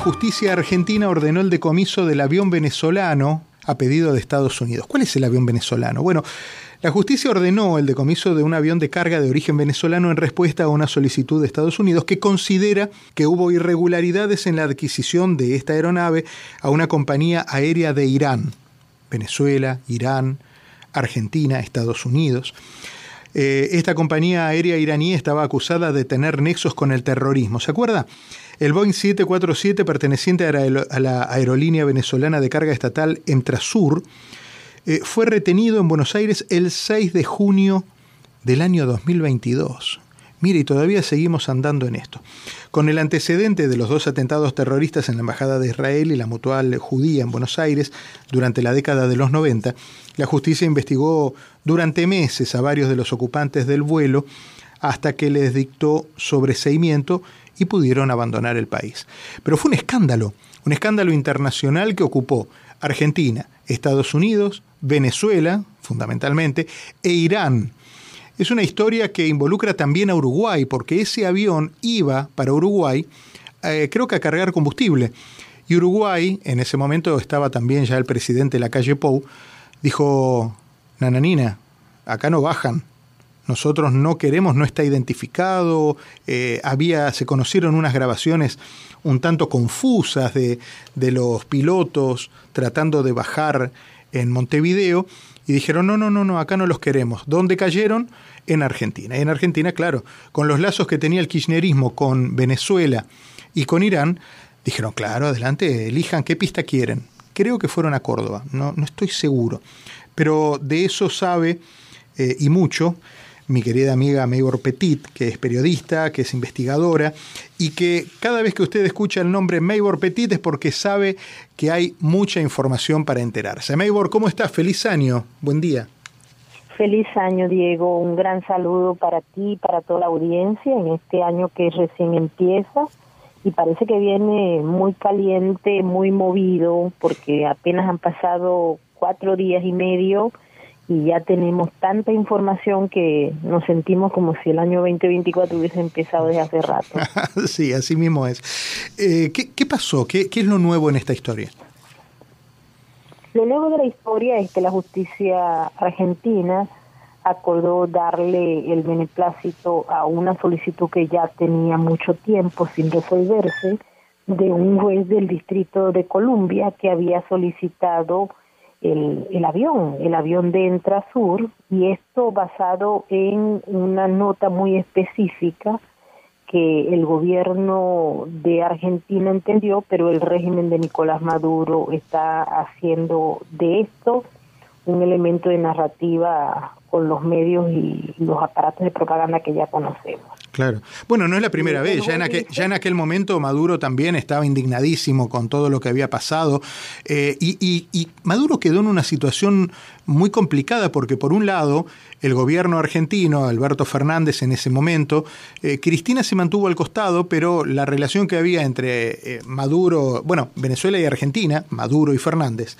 justicia argentina ordenó el decomiso del avión venezolano a pedido de Estados Unidos. ¿Cuál es el avión venezolano? Bueno, la justicia ordenó el decomiso de un avión de carga de origen venezolano en respuesta a una solicitud de Estados Unidos que considera que hubo irregularidades en la adquisición de esta aeronave a una compañía aérea de Irán, Venezuela, Irán, Argentina, Estados Unidos. Eh, esta compañía aérea iraní estaba acusada de tener nexos con el terrorismo. ¿Se acuerda? El Boeing 747, perteneciente a la aerolínea venezolana de carga estatal Entrasur, eh, fue retenido en Buenos Aires el 6 de junio del año 2022. Mire, y todavía seguimos andando en esto. Con el antecedente de los dos atentados terroristas en la Embajada de Israel y la Mutual Judía en Buenos Aires durante la década de los 90, la justicia investigó durante meses a varios de los ocupantes del vuelo hasta que les dictó sobreseimiento y pudieron abandonar el país. Pero fue un escándalo, un escándalo internacional que ocupó Argentina, Estados Unidos, Venezuela, fundamentalmente, e Irán. Es una historia que involucra también a Uruguay, porque ese avión iba para Uruguay, eh, creo que a cargar combustible. Y Uruguay, en ese momento estaba también ya el presidente de la calle Pou, dijo, Nananina, acá no bajan, nosotros no queremos, no está identificado, eh, había, se conocieron unas grabaciones un tanto confusas de, de los pilotos tratando de bajar en Montevideo y dijeron, no, no, no, no, acá no los queremos. ¿Dónde cayeron? En Argentina. Y en Argentina, claro, con los lazos que tenía el kirchnerismo con Venezuela y con Irán, dijeron, claro, adelante, elijan qué pista quieren. Creo que fueron a Córdoba, no, no estoy seguro. Pero de eso sabe eh, y mucho mi querida amiga Maybor Petit, que es periodista, que es investigadora, y que cada vez que usted escucha el nombre Maybor Petit es porque sabe que hay mucha información para enterarse. Maybor, ¿cómo estás? Feliz año, buen día. Feliz año, Diego. Un gran saludo para ti y para toda la audiencia en este año que recién empieza y parece que viene muy caliente, muy movido, porque apenas han pasado cuatro días y medio y ya tenemos tanta información que nos sentimos como si el año 2024 hubiese empezado desde hace rato. sí, así mismo es. Eh, ¿qué, pasó? ¿Qué, es lo nuevo en esta historia? Lo nuevo de la historia es que la justicia argentina acordó darle el beneplácito a una solicitud que ya tenía mucho tiempo sin resolverse de un juez del Distrito de Columbia que había solicitado el, el avión, el avión de Entrasur, y esto basado en una nota muy específica que el gobierno de Argentina entendió, pero el régimen de Nicolás Maduro está haciendo de esto un elemento de narrativa con los medios y los aparatos de propaganda que ya conocemos. Claro. Bueno, no es la primera vez. Ya en, aquel, ya en aquel momento Maduro también estaba indignadísimo con todo lo que había pasado. Eh, y, Maduro quedó en una situación muy complicada porque, por un lado, el gobierno argentino, Alberto Fernández en ese momento, eh, Cristina se mantuvo al costado, pero la relación que había entre eh, Maduro, bueno, Venezuela y Argentina, Maduro y Fernández,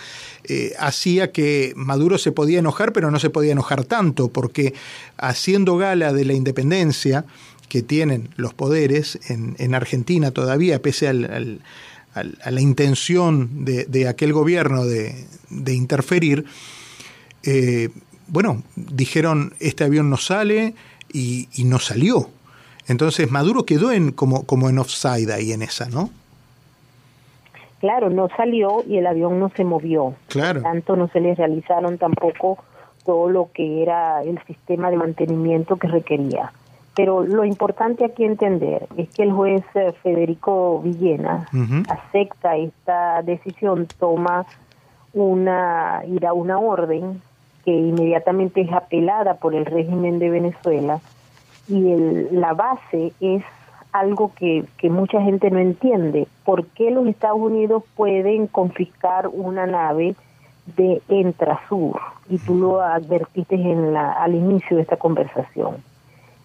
hacía que Maduro se podía enojar, pero no se podía enojar tanto, porque haciendo gala de la independencia, que tienen los poderes en, Argentina todavía, pese al, a la intención de, aquel gobierno de, interferir, eh, bueno, dijeron este avión no sale y, no salió. Entonces Maduro quedó en, como, como en offside ahí en esa, ¿no? Claro, no salió y el avión no se movió. Claro. Tanto no se le realizaron tampoco todo lo que era el sistema de mantenimiento que requería. Pero lo importante aquí entender es que el juez eh, Federico Villena acepta esta decisión, toma una, irá una orden que inmediatamente es apelada por el régimen de Venezuela y el, la base es algo que, que mucha gente no entiende. ¿Por qué los Estados Unidos pueden confiscar una nave de Entrasur? Y tú lo advertiste en la, al inicio de esta conversación.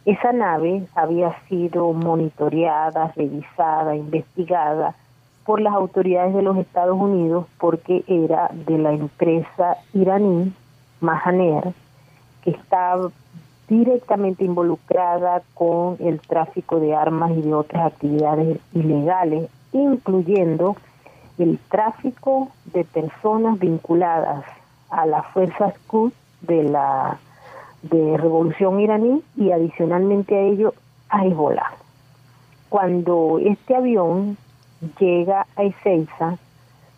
Esa nave había sido monitoreada, revisada, investigada por las autoridades de los Estados Unidos porque era de la empresa iraní Mahaner, que estaba directamente involucrada con el tráfico de armas y de otras actividades ilegales incluyendo el tráfico de personas vinculadas a las fuerzas Quds de la de revolución iraní y adicionalmente a ello a Hezbollah. Cuando este avión llega a Ezeiza,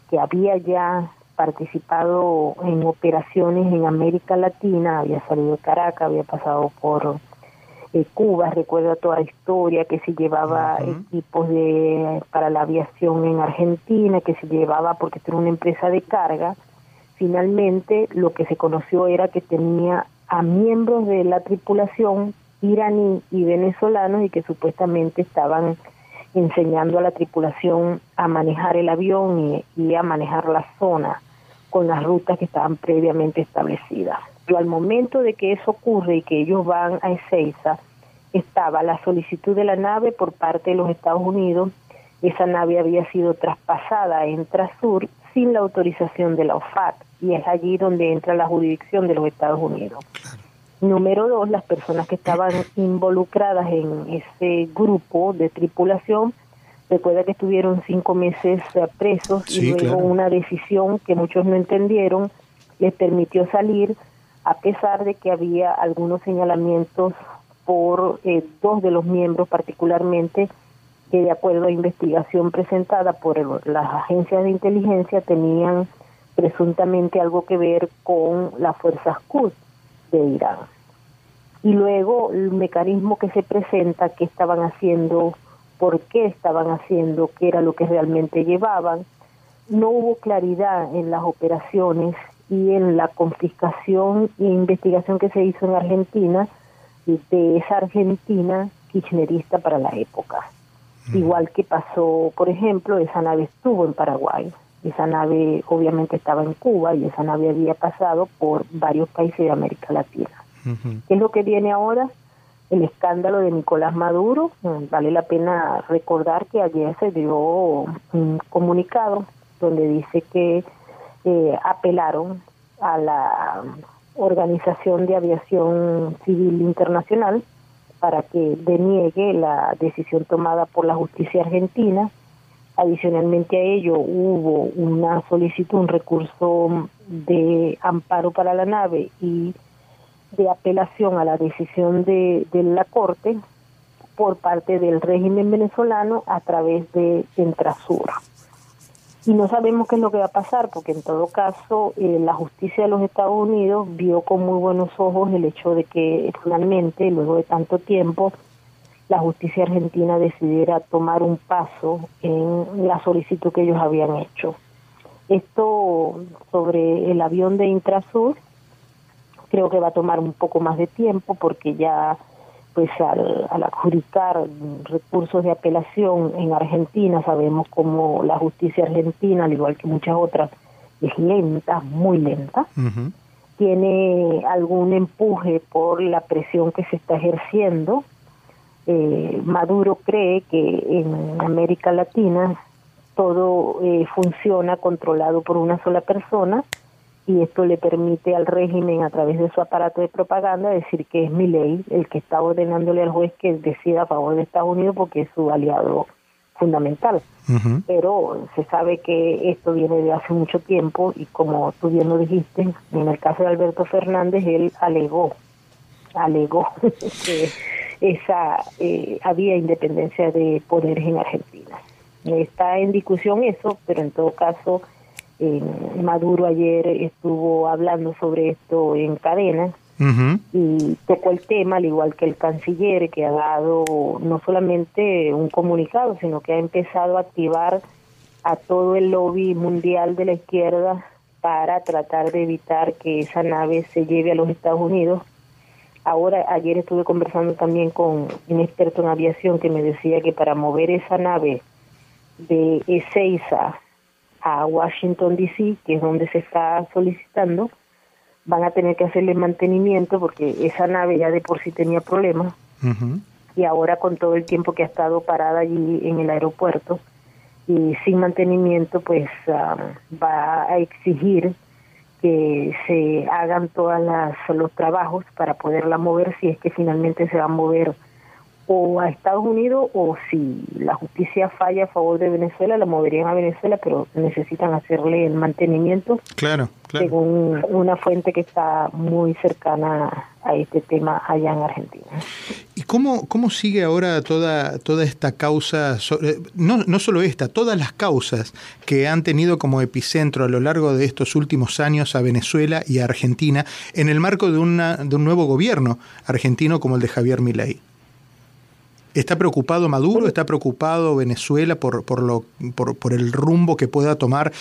que había ya participado en operaciones en América Latina, había salido de Caracas, había pasado por eh, Cuba, recuerdo toda la historia, que se llevaba equipos de para la aviación en Argentina, que se llevaba porque era una empresa de carga. Finalmente, lo que se conoció era que tenía a miembros de la tripulación iraní y venezolanos y que supuestamente estaban enseñando a la tripulación a manejar el avión y, a manejar la zona con las rutas que estaban previamente establecidas. Pero al momento de que eso ocurre y que ellos van a Ezeiza, estaba la solicitud de la nave por parte de los Estados Unidos. Esa nave había sido traspasada en Trasur sin la autorización de la OFAC y es allí donde entra la jurisdicción de los Estados Unidos. Número dos, las personas que estaban involucradas en ese grupo de tripulación, recuerda que estuvieron cinco meses presos y luego una decisión que muchos no entendieron les permitió salir a pesar de que había algunos señalamientos por eh, dos de los miembros particularmente que de acuerdo a investigación presentada por las agencias de inteligencia tenían presuntamente algo que ver con las fuerzas Quds de Irán. Y luego el mecanismo que se presenta, qué estaban haciendo, por qué estaban haciendo, qué era lo que realmente llevaban. No hubo claridad en las operaciones y en la confiscación e investigación que se hizo en Argentina de esa Argentina kirchnerista para la época. Igual que pasó, por ejemplo, esa nave estuvo en Paraguay, esa nave obviamente estaba en Cuba y esa nave había pasado por varios países de América Latina. ¿Qué es lo que viene ahora? El escándalo de Nicolás Maduro. Mm, vale la pena recordar que ayer se dio un comunicado donde dice que eh, apelaron a la Organización de Aviación Civil Internacional para que deniegue la decisión tomada por la justicia argentina. Adicionalmente a ello hubo una solicitud, un recurso de amparo para la nave y de apelación a la decisión de, la Corte por parte del régimen venezolano a través de Entrasur y no sabemos qué es lo que va a pasar, porque en todo caso eh, la justicia de los Estados Unidos vio con muy buenos ojos el hecho de que finalmente, luego de tanto tiempo, la justicia argentina decidiera tomar un paso en la solicitud que ellos habían hecho. Esto sobre el avión de Intrasur creo que va a tomar un poco más de tiempo porque ya pues al, adjudicar recursos de apelación en Argentina, sabemos como la justicia argentina, al igual que muchas otras, es lenta, muy lenta, tiene algún empuje por la presión que se está ejerciendo. Eh, Maduro cree que en América Latina todo eh, funciona controlado por una sola persona y esto le permite al régimen a través de su aparato de propaganda decir que es mi ley el que está ordenándole al juez que decida a favor de Estados Unidos porque es su aliado fundamental. Pero se sabe que esto viene de hace mucho tiempo y como tú bien lo dijiste, en el caso de Alberto Fernández, él alegó, alegó que esa eh, había independencia de poderes en Argentina. Está en discusión eso, pero en todo caso eh, Maduro ayer estuvo hablando sobre esto en cadena y tocó el tema, al igual que el canciller, que ha dado no solamente un comunicado, sino que ha empezado a activar a todo el lobby mundial de la izquierda para tratar de evitar que esa nave se lleve a los Estados Unidos. Ahora, ayer estuve conversando también con un experto en aviación que me decía que para mover esa nave de Ezeiza a Washington, D.C., que es donde se está solicitando, van a tener que hacerle mantenimiento porque esa nave ya de por sí tenía problemas y ahora con todo el tiempo que ha estado parada allí en el aeropuerto y sin mantenimiento pues ah, va a exigir que se hagan todos los trabajos para poderla mover si es que finalmente se va a mover o a Estados Unidos o si la justicia falla a favor de Venezuela, la moverían a Venezuela, pero necesitan hacerle el mantenimiento. Claro, claro. Según una fuente que está muy cercana a este tema allá en Argentina. ¿Y cómo, cómo sigue ahora toda, toda esta causa, no, no solo esta, todas las causas que han tenido como epicentro a lo largo de estos últimos años a Venezuela y a Argentina en el marco de, una, de un nuevo gobierno argentino como el de Javier Milei? ¿Está preocupado Maduro? ¿Está preocupado Venezuela por, por, lo, por, el rumbo que pueda tomar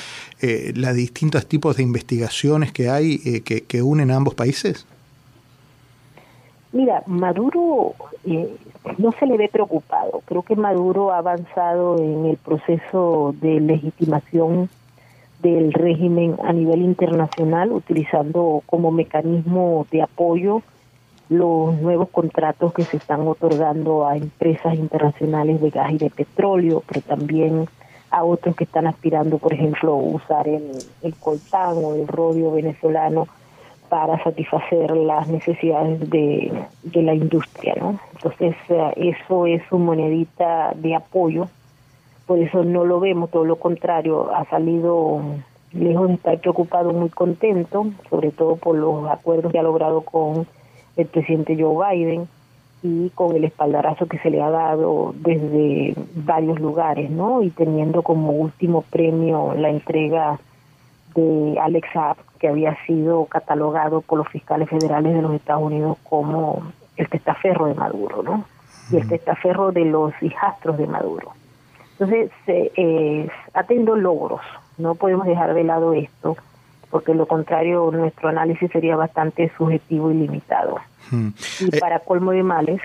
eh, los distintos tipos de investigaciones que hay eh, que, unen a ambos países? Mira, Maduro eh, no se le ve preocupado. Creo que Maduro ha avanzado en el proceso de legitimación del régimen a nivel internacional, utilizando como mecanismo de apoyo los nuevos contratos que se están otorgando a empresas internacionales de gas y de petróleo, pero también a otros que están aspirando, por ejemplo, usar el, el coltán o el rodio venezolano para satisfacer las necesidades de, de la industria, ¿no? Entonces, eh, eso es su monedita de apoyo, por eso no lo vemos, todo lo contrario, ha salido lejos de estar preocupado, muy contento, sobre todo por los acuerdos que ha logrado con el presidente Joe Biden y con el espaldarazo que se le ha dado desde varios lugares, ¿no? Y teniendo como último premio la entrega de Alex Saab, que había sido catalogado por los fiscales federales de los Estados Unidos como el testaferro de Maduro, ¿no? Y el testaferro de los hijastros de Maduro. Entonces, eh, ha tenido logros, no podemos dejar de lado esto, porque lo contrario nuestro análisis sería bastante subjetivo y limitado. Hmm. Y eh, para colmo de males,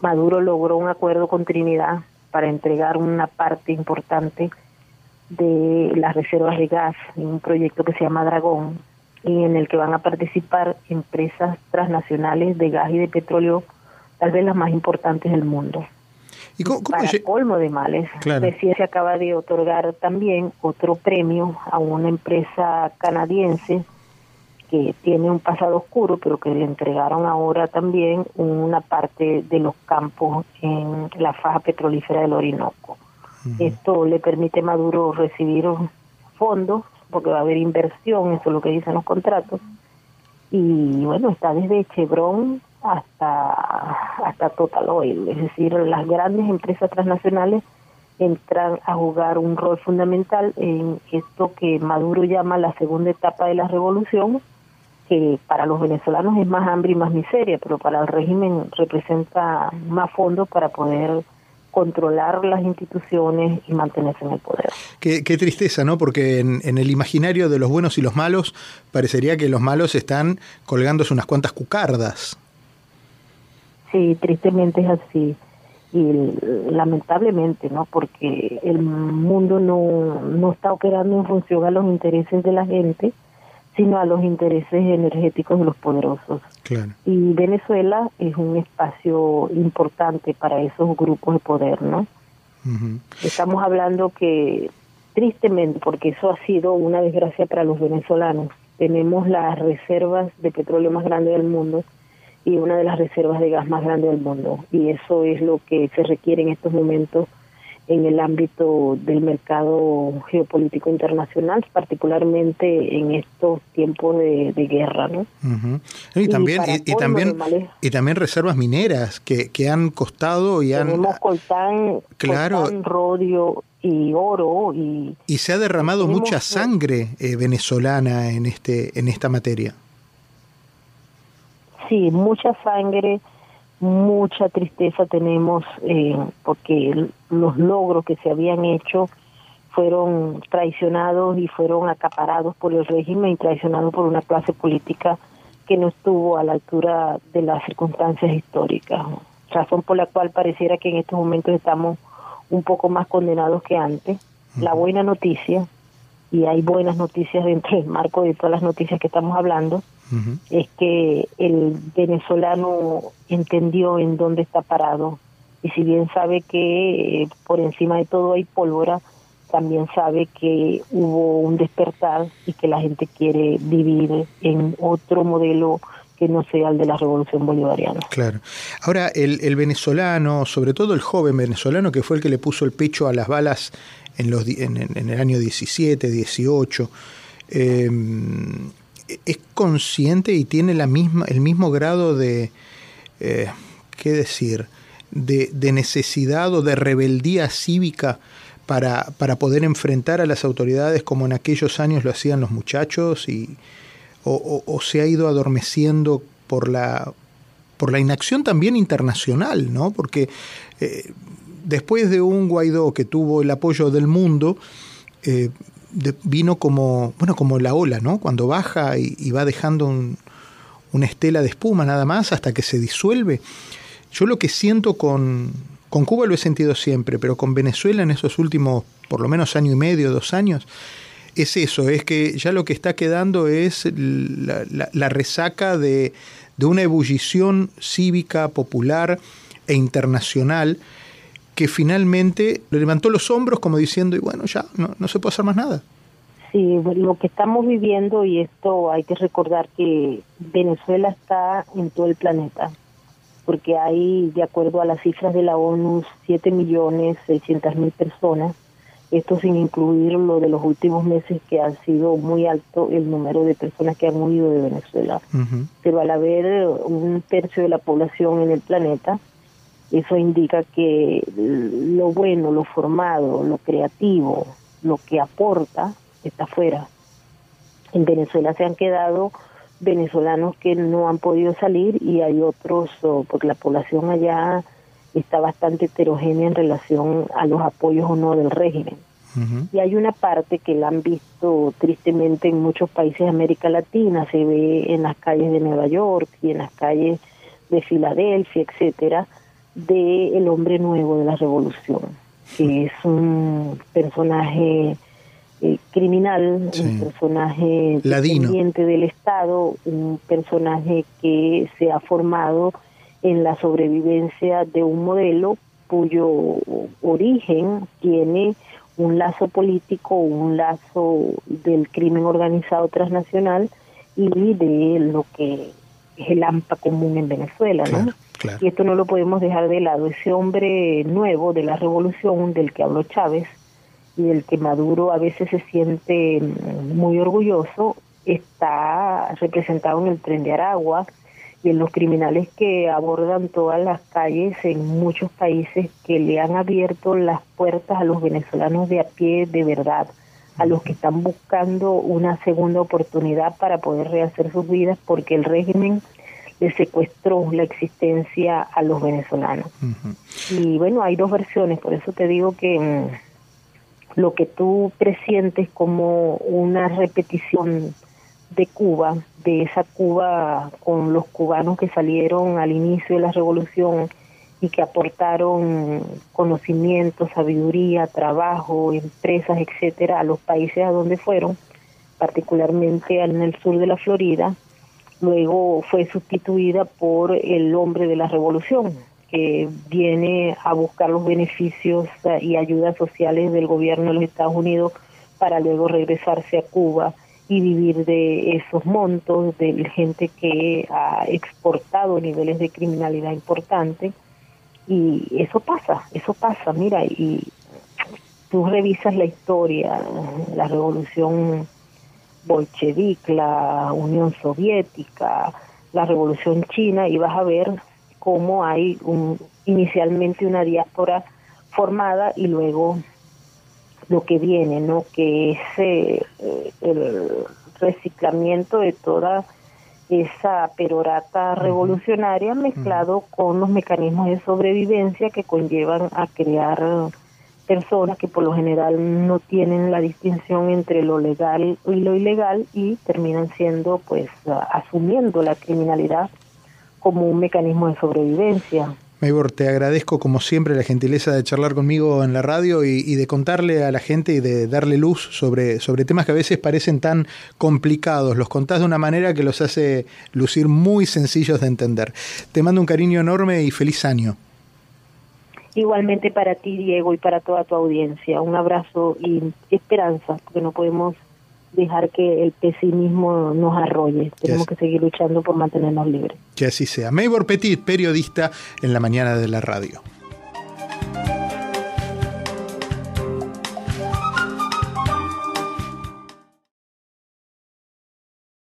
Maduro logró un acuerdo con Trinidad para entregar una parte importante de las reservas de gas en un proyecto que se llama Dragón y en el que van a participar empresas transnacionales de gas y de petróleo, tal vez las más importantes del mundo. ¿Y cómo, para colmo de males, recién se acaba de otorgar también otro premio a una empresa canadiense que tiene un pasado oscuro, pero que le entregaron ahora también una parte de los campos en la faja petrolífera del Orinoco. Esto le permite a Maduro recibir fondos, porque va a haber inversión, eso es lo que dicen los contratos. Y bueno, está desde Chevron hasta, hasta Total Oil, es decir, las grandes empresas transnacionales entran a jugar un rol fundamental en esto que Maduro llama la segunda etapa de la revolución, que para los venezolanos es más hambre y más miseria, pero para el régimen representa más fondos para poder controlar las instituciones y mantenerse en el poder. Qué, tristeza, ¿no? Porque en, en, el imaginario de los buenos y los malos parecería que los malos están colgándose unas cuantas cucardas. Sí, tristemente es así. Y lamentablemente, ¿no? Porque el mundo no, no está operando en función a los intereses de la gente, sino a los intereses energéticos de los poderosos. Y Venezuela es un espacio importante para esos grupos de poder, ¿no? Estamos hablando que, tristemente, porque eso ha sido una desgracia para los venezolanos, tenemos las reservas de petróleo más grandes del mundo y una de las reservas de gas más grandes del mundo. Y eso es lo que se requiere en estos momentos en el ámbito del mercado geopolítico internacional, particularmente en estos tiempos de, guerra, ¿no? y, también y, también y también reservas mineras que, que han costado y han tenemos coltán, claro, rodio y oro y y se ha derramado mucha sangre eh, venezolana en este en esta materia sí, mucha sangre, mucha tristeza tenemos eh, porque los logros que se habían hecho fueron traicionados y fueron acaparados por el régimen y traicionados por una clase política que no estuvo a la altura de las circunstancias históricas. Razón por la cual pareciera que en estos momentos estamos un poco más condenados que antes. La buena noticia, y hay buenas noticias dentro del marco de todas las noticias que estamos hablando, es que el venezolano entendió en dónde está parado y si bien sabe que eh, por encima de todo hay pólvora, también sabe que hubo un despertar y que la gente quiere vivir en otro modelo que no sea el de la revolución bolivariana. Claro. Ahora, el, venezolano, sobre todo el joven venezolano, que fue el que le puso el pecho a las balas en, los, en, el año 17, 18, em, es consciente y tiene la misma, el mismo grado de, eh, ¿qué decir?, de, de, necesidad o de rebeldía cívica para, para poder enfrentar a las autoridades como en aquellos años lo hacían los muchachos y, o, se ha ido adormeciendo por la, por la inacción también internacional, ¿no? Porque eh, después de un Guaidó que tuvo el apoyo del mundo, eh, vino como, bueno, como la ola, ¿no? Cuando baja y, va dejando una estela de espuma nada más hasta que se disuelve. Yo lo que siento con, con Cuba lo he sentido siempre, pero con Venezuela en esos últimos, por lo menos año y medio, dos años, es eso, es que ya lo que está quedando es la, resaca de, una ebullición cívica, popular e internacional que finalmente levantó los hombros como diciendo, y bueno, ya no, no se puede hacer más nada. Sí, lo que estamos viviendo, y esto hay que recordar que Venezuela está en todo el planeta, porque hay, de acuerdo a las cifras de la ONU, 7 millones 600 mil personas esto sin incluir lo de los últimos meses que ha sido muy alto el número de personas que han huido de Venezuela. Pero al haber un tercio de la población en el planeta, eso indica que lo bueno, lo formado, lo creativo, lo que aporta, está afuera. En Venezuela se han quedado venezolanos que no han podido salir y hay otros, porque la población allá está bastante heterogénea en relación a los apoyos o no del régimen. Y hay una parte que la han visto tristemente en muchos países de América Latina, se ve en las calles de Nueva York y en las calles de Filadelfia, etcétera, de el hombre nuevo de la revolución, que es un personaje eh, criminal, un personaje dependiente del Estado, un personaje que se ha formado en la sobrevivencia de un modelo cuyo origen tiene un lazo político, un lazo del crimen organizado transnacional y de lo que es el AMPA común en Venezuela, ¿no? Y esto no lo podemos dejar de lado. Ese hombre nuevo de la revolución del que habló Chávez y del que Maduro a veces se siente muy orgulloso, está representado en el tren de Aragua, y en los criminales que abordan todas las calles en muchos países que le han abierto las puertas a los venezolanos de a pie de verdad, a los que están buscando una segunda oportunidad para poder rehacer sus vidas porque el régimen le secuestró la existencia a los venezolanos. Y bueno, hay dos versiones, por eso te digo que mm, lo que tú presientes como una repetición de Cuba, de esa Cuba con los cubanos que salieron al inicio de la revolución y que aportaron conocimiento, sabiduría, trabajo, empresas, etcétera, a los países a donde fueron, particularmente en el sur de la Florida, luego fue sustituida por el hombre de la revolución, que viene a buscar los beneficios y ayudas sociales del gobierno de los Estados Unidos para luego regresarse a Cuba y vivir de esos montos, de gente que ha exportado niveles de criminalidad importantes. Y eso pasa, eso pasa, mira, y tú revisas la historia, la revolución bolchevique, la Unión Soviética, la revolución china, y vas a ver cómo hay un, inicialmente una diáspora formada y luego lo que viene, ¿no? Que es eh, el reciclamiento de toda esa perorata revolucionaria mezclado con los mecanismos de sobrevivencia que conllevan a crear personas que por lo general no tienen la distinción entre lo legal y lo ilegal y terminan siendo pues asumiendo la criminalidad como un mecanismo de sobrevivencia. Maybor, te agradezco como siempre la gentileza de charlar conmigo en la radio y, de contarle a la gente y de darle luz sobre, sobre temas que a veces parecen tan complicados. Los contás de una manera que los hace lucir muy sencillos de entender. Te mando un cariño enorme y feliz año. Igualmente para ti, Diego, y para toda tu audiencia. Un abrazo y esperanza, porque no podemos dejar que el pesimismo nos arrolle. Tenemos que seguir luchando por mantenernos libres. Que así sea. Maybor Petit, periodista en la mañana de la radio.